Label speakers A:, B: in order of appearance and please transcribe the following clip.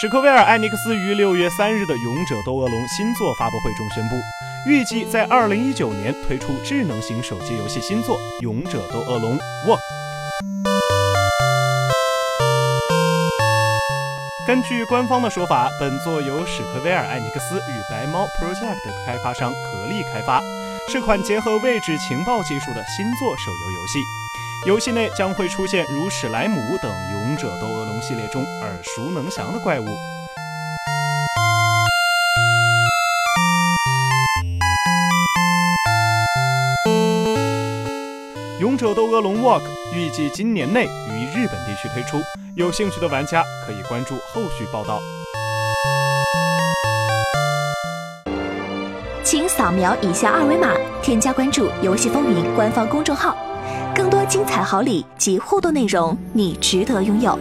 A: 史克威尔艾尼克斯于六月三日的《勇者斗恶龙》新作发布会中宣布，预计在二零一九年推出智能型手机游戏新作《勇者斗恶龙 w a 根据官方的说法，本作由史克威尔艾尼克斯与白猫 Project 开发商合力开发，是款结合位置情报技术的新作手游游戏。游戏内将会出现如史莱姆等《勇者斗恶龙》系列中耳熟能详的怪物。《勇者斗恶龙 Walk》预计今年内于日本地区推出，有兴趣的玩家可以关注后续报道。
B: 请扫描以下二维码，添加关注“游戏风云”官方公众号。更多精彩好礼及互动内容，你值得拥有。